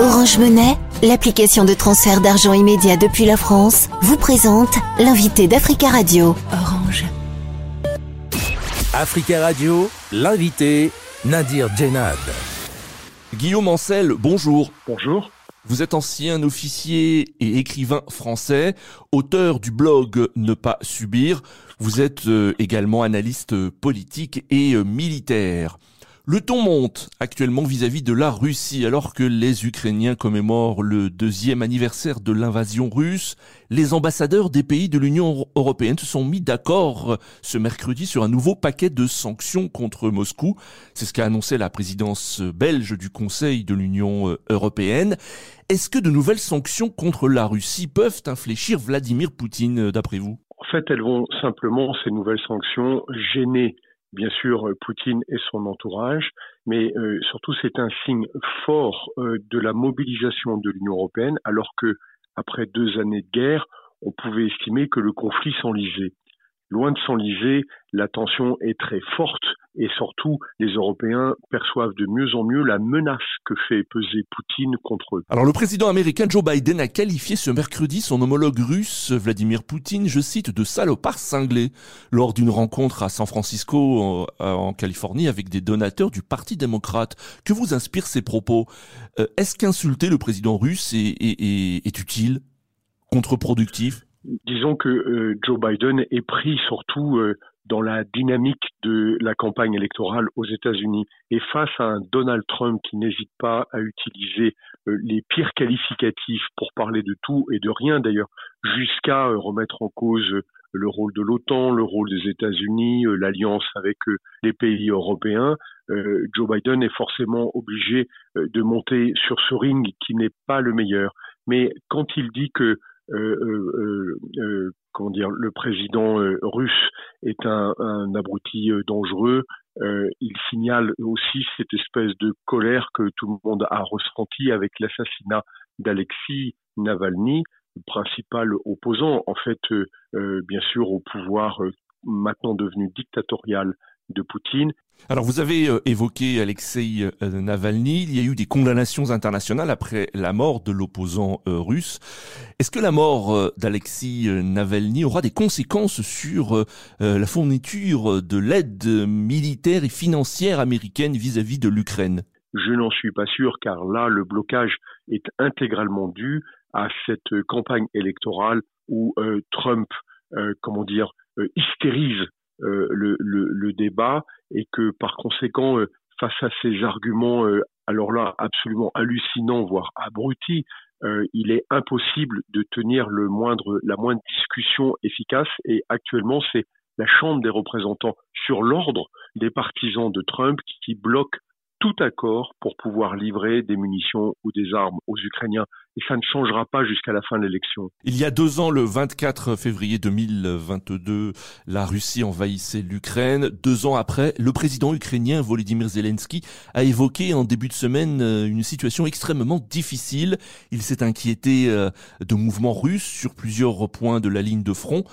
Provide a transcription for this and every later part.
Orange Monnaie, l'application de transfert d'argent immédiat depuis la France, vous présente l'invité d'Africa Radio. Orange. Africa Radio, l'invité Nadir Djenad. Guillaume Ancel, bonjour. Bonjour. Vous êtes ancien officier et écrivain français, auteur du blog Ne pas subir. Vous êtes euh, également analyste politique et euh, militaire. Le ton monte actuellement vis-à-vis de la Russie alors que les Ukrainiens commémorent le deuxième anniversaire de l'invasion russe. Les ambassadeurs des pays de l'Union européenne se sont mis d'accord ce mercredi sur un nouveau paquet de sanctions contre Moscou. C'est ce qu'a annoncé la présidence belge du Conseil de l'Union européenne. Est-ce que de nouvelles sanctions contre la Russie peuvent infléchir Vladimir Poutine d'après vous? En fait, elles vont simplement, ces nouvelles sanctions, gêner bien sûr euh, Poutine et son entourage, mais euh, surtout c'est un signe fort euh, de la mobilisation de l'Union européenne, alors que après deux années de guerre, on pouvait estimer que le conflit s'enlisait. Loin de s'enliser, la tension est très forte et surtout, les Européens perçoivent de mieux en mieux la menace que fait peser Poutine contre eux. Alors le président américain Joe Biden a qualifié ce mercredi son homologue russe Vladimir Poutine, je cite, de salopard cinglé lors d'une rencontre à San Francisco en Californie avec des donateurs du Parti démocrate. Que vous inspirent ces propos? Euh, Est-ce qu'insulter le président russe est, est utile, contre-productif? Disons que euh, Joe Biden est pris surtout euh, dans la dynamique de la campagne électorale aux États-Unis et face à un Donald Trump qui n'hésite pas à utiliser euh, les pires qualificatifs pour parler de tout et de rien d'ailleurs, jusqu'à remettre en cause le rôle de l'OTAN, le rôle des États-Unis, l'alliance avec les pays européens, Joe Biden est forcément obligé de monter sur ce ring qui n'est pas le meilleur. Mais quand il dit que comment dire, le président russe est un, un abruti dangereux. il signale aussi cette espèce de colère que tout le monde a ressenti avec l'assassinat d'Alexis Navalny, principal opposant, en fait, bien sûr, au pouvoir maintenant devenu dictatorial de Poutine. Alors vous avez euh, évoqué Alexei euh, Navalny, il y a eu des condamnations internationales après la mort de l'opposant euh, russe. Est-ce que la mort d'Alexei Navalny aura des conséquences sur la fourniture de l'aide militaire et financière américaine vis-à-vis de l'Ukraine? Je n'en suis pas sûr car là le blocage est intégralement dû à cette campagne électorale où Trump, comment dire, hystérise le, le, le, débat et que par conséquent, euh, face à ces arguments, euh, alors là, absolument hallucinants, voire abrutis, il est impossible de tenir le moindre, la moindre discussion efficace. Et actuellement, c'est la Chambre des représentants sur l'ordre des partisans de Trump qui bloque tout accord pour pouvoir livrer des munitions ou des armes aux Ukrainiens. Et ça ne changera pas jusqu'à la fin de l'élection. Il y a deux ans, le 24 février 2022, la Russie envahissait l'Ukraine. Deux ans après, le président ukrainien Volodymyr Zelensky a évoqué en début de semaine euh, une situation extrêmement difficile. Il s'est inquiété euh, de mouvements russes sur plusieurs points de la ligne de front.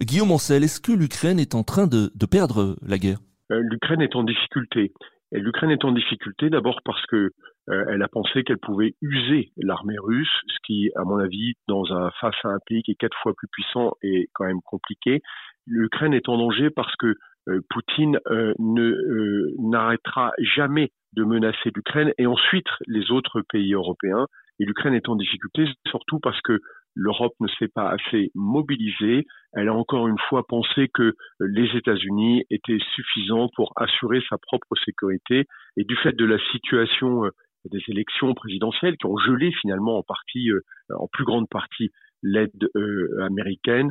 Guillaume Ancel, est-ce que l'Ukraine est en train de, de perdre la guerre? Euh, L'Ukraine est en difficulté. L'Ukraine est en difficulté d'abord parce que euh, elle a pensé qu'elle pouvait user l'armée russe, ce qui, à mon avis, dans un face à un pays qui est quatre fois plus puissant, est quand même compliqué. L'Ukraine est en danger parce que euh, Poutine euh, ne n'arrêtera jamais de menacer l'Ukraine et ensuite les autres pays européens. Et l'Ukraine est en difficulté surtout parce que l'Europe ne s'est pas assez mobilisée. Elle a encore une fois pensé que les États-Unis étaient suffisants pour assurer sa propre sécurité. Et du fait de la situation euh, des élections présidentielles qui ont gelé finalement en partie, euh, en plus grande partie, l'aide euh, américaine,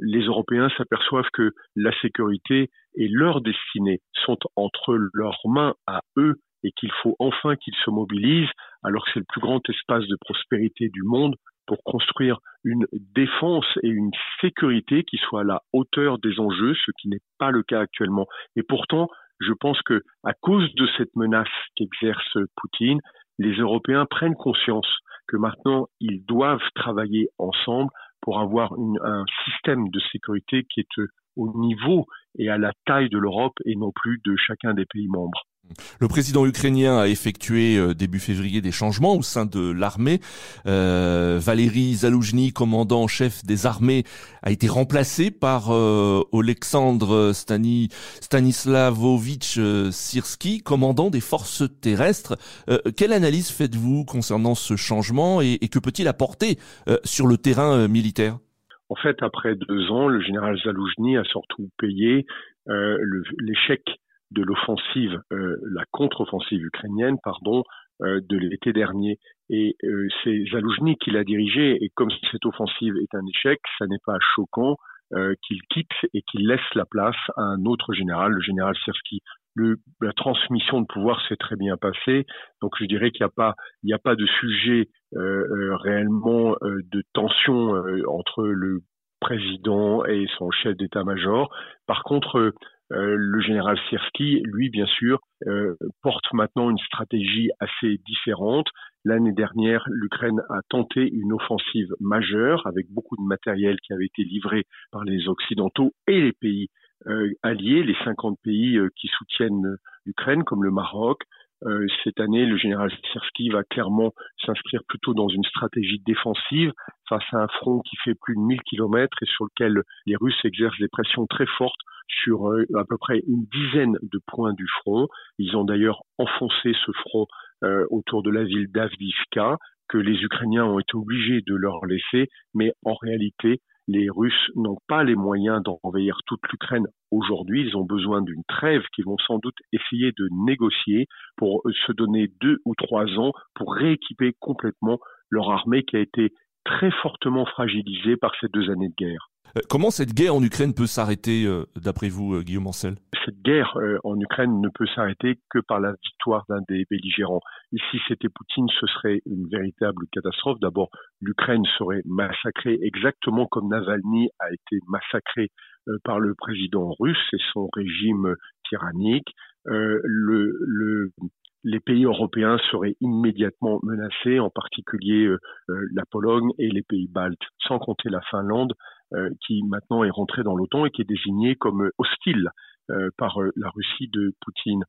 les Européens s'aperçoivent que la sécurité et leur destinée sont entre leurs mains à eux et qu'il faut enfin qu'ils se mobilisent alors que c'est le plus grand espace de prospérité du monde pour construire une défense et une sécurité qui soit à la hauteur des enjeux, ce qui n'est pas le cas actuellement. Et pourtant, je pense que à cause de cette menace qu'exerce Poutine, les Européens prennent conscience que maintenant ils doivent travailler ensemble pour avoir un système de sécurité qui est au niveau et à la taille de l'Europe et non plus de chacun des pays membres. Le président ukrainien a effectué euh, début février des changements au sein de l'armée. Euh, Valéry Zaloujny, commandant en chef des armées, a été remplacé par euh, Alexandre Stani, Stanislavovitch euh, Sirski, commandant des forces terrestres. quelle analyse faites-vous concernant ce changement et, que peut-il apporter sur le terrain militaire? En fait, après deux ans, le général Zaloujny a surtout payé l'échec de l'offensive, euh, la contre-offensive ukrainienne, pardon, euh, de l'été dernier. Et euh, c'est Zaloujny qui l'a dirigé. Et comme cette offensive est un échec, ça n'est pas choquant qu'il quitte et qu'il laisse la place à un autre général, le général Sersky. Le, la transmission de pouvoir s'est très bien passée. Donc je dirais qu'il n'y a n'y a pas de sujet réellement de tension entre le président et son chef d'état-major. Par contre, euh, le général Sirski, lui, bien sûr, euh, porte maintenant une stratégie assez différente. L'année dernière, l'Ukraine a tenté une offensive majeure avec beaucoup de matériel qui avait été livré par les Occidentaux et les pays euh, alliés, les 50 pays qui soutiennent l'Ukraine, comme le Maroc, cette année, le général Sirski va clairement s'inscrire plutôt dans une stratégie défensive face à un front qui fait plus de 1000 kilomètres et sur lequel les Russes exercent des pressions très fortes sur euh, à peu près une dizaine de points du front. Ils ont d'ailleurs enfoncé ce front euh, autour de la ville d'Avdivka que les Ukrainiens ont été obligés de leur laisser, mais en réalité, les Russes n'ont pas les moyens d'envahir toute l'Ukraine aujourd'hui. Ils ont besoin d'une trêve qu'ils vont sans doute essayer de négocier pour se donner deux ou trois ans pour rééquiper complètement leur armée qui a été très fortement fragilisée par ces deux années de guerre. Euh, comment cette guerre en Ukraine peut s'arrêter, euh, d'après vous, euh, Guillaume Ancel? Cette guerre en Ukraine ne peut s'arrêter que par la victoire d'un des belligérants. si c'était Poutine, ce serait une véritable catastrophe. D'abord, l'Ukraine serait massacrée exactement comme Navalny a été massacré par le président russe et son régime tyrannique. le, les pays européens seraient immédiatement menacés, en particulier la Pologne et les pays baltes, sans compter la Finlande, qui maintenant est rentré dans l'OTAN et qui est désigné comme hostile euh, par euh, la Russie de Poutine.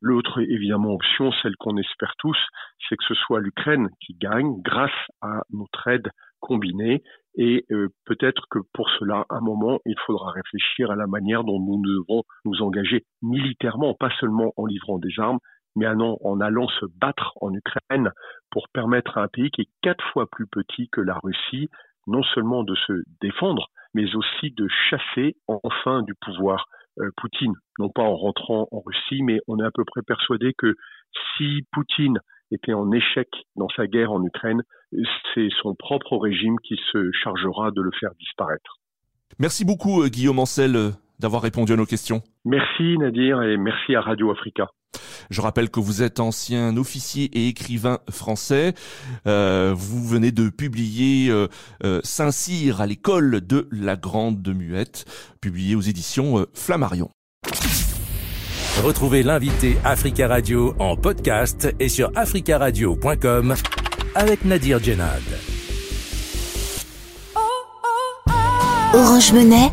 L'autre, évidemment, option, celle qu'on espère tous, c'est que ce soit l'Ukraine qui gagne grâce à notre aide combinée. Et peut-être que pour cela, à un moment, il faudra réfléchir à la manière dont nous devons nous engager militairement, pas seulement en livrant des armes, mais en allant se battre en Ukraine pour permettre à un pays qui est quatre fois plus petit que la Russie non seulement de se défendre, mais aussi de chasser enfin du pouvoir euh, Poutine, non pas en rentrant en Russie, mais on est à peu près persuadé que si Poutine était en échec dans sa guerre en Ukraine, c'est son propre régime qui se chargera de le faire disparaître. Merci beaucoup euh, Guillaume Ancel euh, d'avoir répondu à nos questions. Merci Nadir et merci à Radio Africa. Je rappelle que vous êtes ancien officier et écrivain français. Euh, vous venez de publier euh, euh, Saint-Cyr à l'école de la Grande Muette, publié aux éditions Flammarion. Retrouvez l'invité Africa Radio en podcast et sur africaradio.com avec Nadir Djenad. Orange Monnaie,